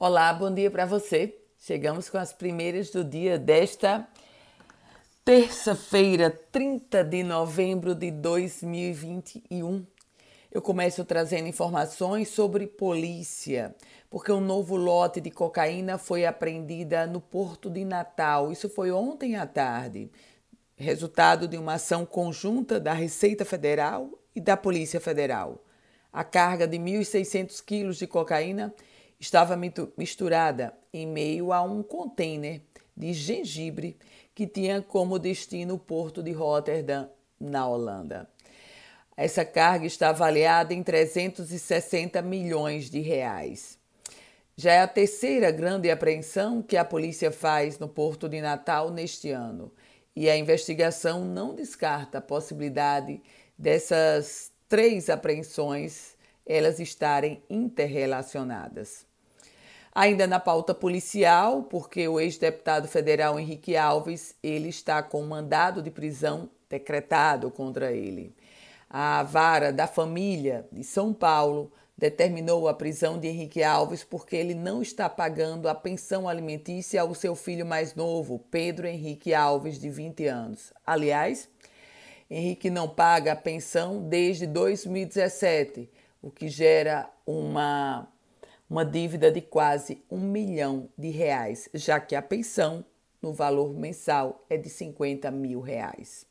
Olá, bom dia para você. Chegamos com as primeiras do dia desta terça-feira, 30 de novembro de 2021. Eu começo trazendo informações sobre polícia, porque um novo lote de cocaína foi apreendida no Porto de Natal. Isso foi ontem à tarde, resultado de uma ação conjunta da Receita Federal e da Polícia Federal. A carga de 1.600 quilos de cocaína estava misturada em meio a um container de gengibre que tinha como destino o porto de Rotterdam, na Holanda. Essa carga está avaliada em 360 milhões de reais. Já é a terceira grande apreensão que a polícia faz no Porto de Natal neste ano, e a investigação não descarta a possibilidade dessas três apreensões elas estarem interrelacionadas. Ainda na pauta policial, porque o ex-deputado federal Henrique Alves, ele está com mandado de prisão decretado contra ele. A vara da família de São Paulo determinou a prisão de Henrique Alves porque ele não está pagando a pensão alimentícia ao seu filho mais novo, Pedro Henrique Alves, de 20 anos. Aliás, Henrique não paga a pensão desde 2017, o que gera uma uma dívida de quase um milhão de reais, já que a pensão no valor mensal é de 50 mil reais.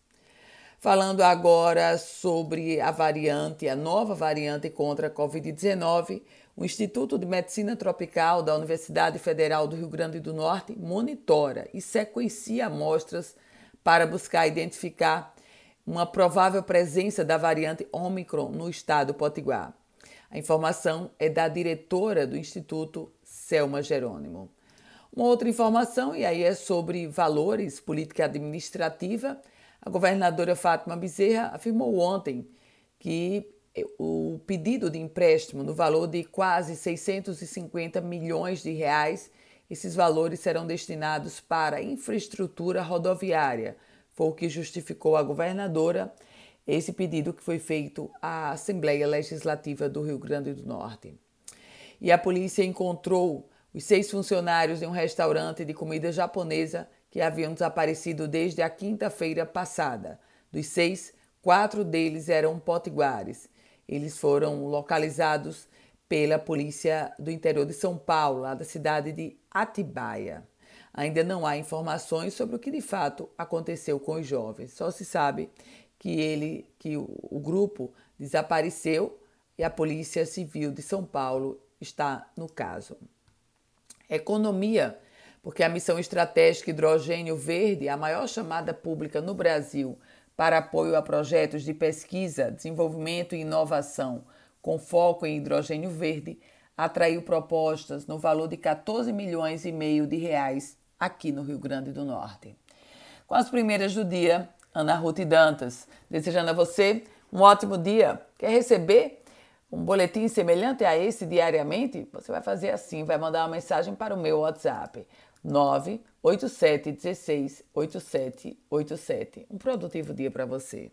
Falando agora sobre a variante, a nova variante contra a Covid-19, o Instituto de Medicina Tropical da Universidade Federal do Rio Grande do Norte monitora e sequencia amostras para buscar identificar uma provável presença da variante Omicron no estado potiguar. A informação é da diretora do Instituto, Selma Jerônimo. Uma outra informação, e aí é sobre valores, política administrativa. A governadora Fátima Bezerra afirmou ontem que o pedido de empréstimo no valor de quase 650 milhões de reais, esses valores serão destinados para infraestrutura rodoviária. Foi o que justificou a governadora esse pedido que foi feito à Assembleia Legislativa do Rio Grande do Norte. E a polícia encontrou os seis funcionários de um restaurante de comida japonesa que haviam desaparecido desde a quinta-feira passada. Dos seis, quatro deles eram potiguares. Eles foram localizados pela polícia do interior de São Paulo, lá da cidade de Atibaia. Ainda não há informações sobre o que de fato aconteceu com os jovens. Só se sabe que ele, que o, grupo desapareceu e a Polícia Civil de São Paulo está no caso. Economia, porque a missão estratégica Hidrogênio Verde, a maior chamada pública no Brasil para apoio a projetos de pesquisa, desenvolvimento e inovação com foco em hidrogênio verde, atraiu propostas no valor de 14 milhões e meio de reais aqui no Rio Grande do Norte. Com as primeiras do dia, Ana Ruth Dantas, desejando a você um ótimo dia. Quer receber um boletim semelhante a esse diariamente? Você vai fazer assim, vai mandar uma mensagem para o meu WhatsApp 987 16 8787. Um produtivo dia para você.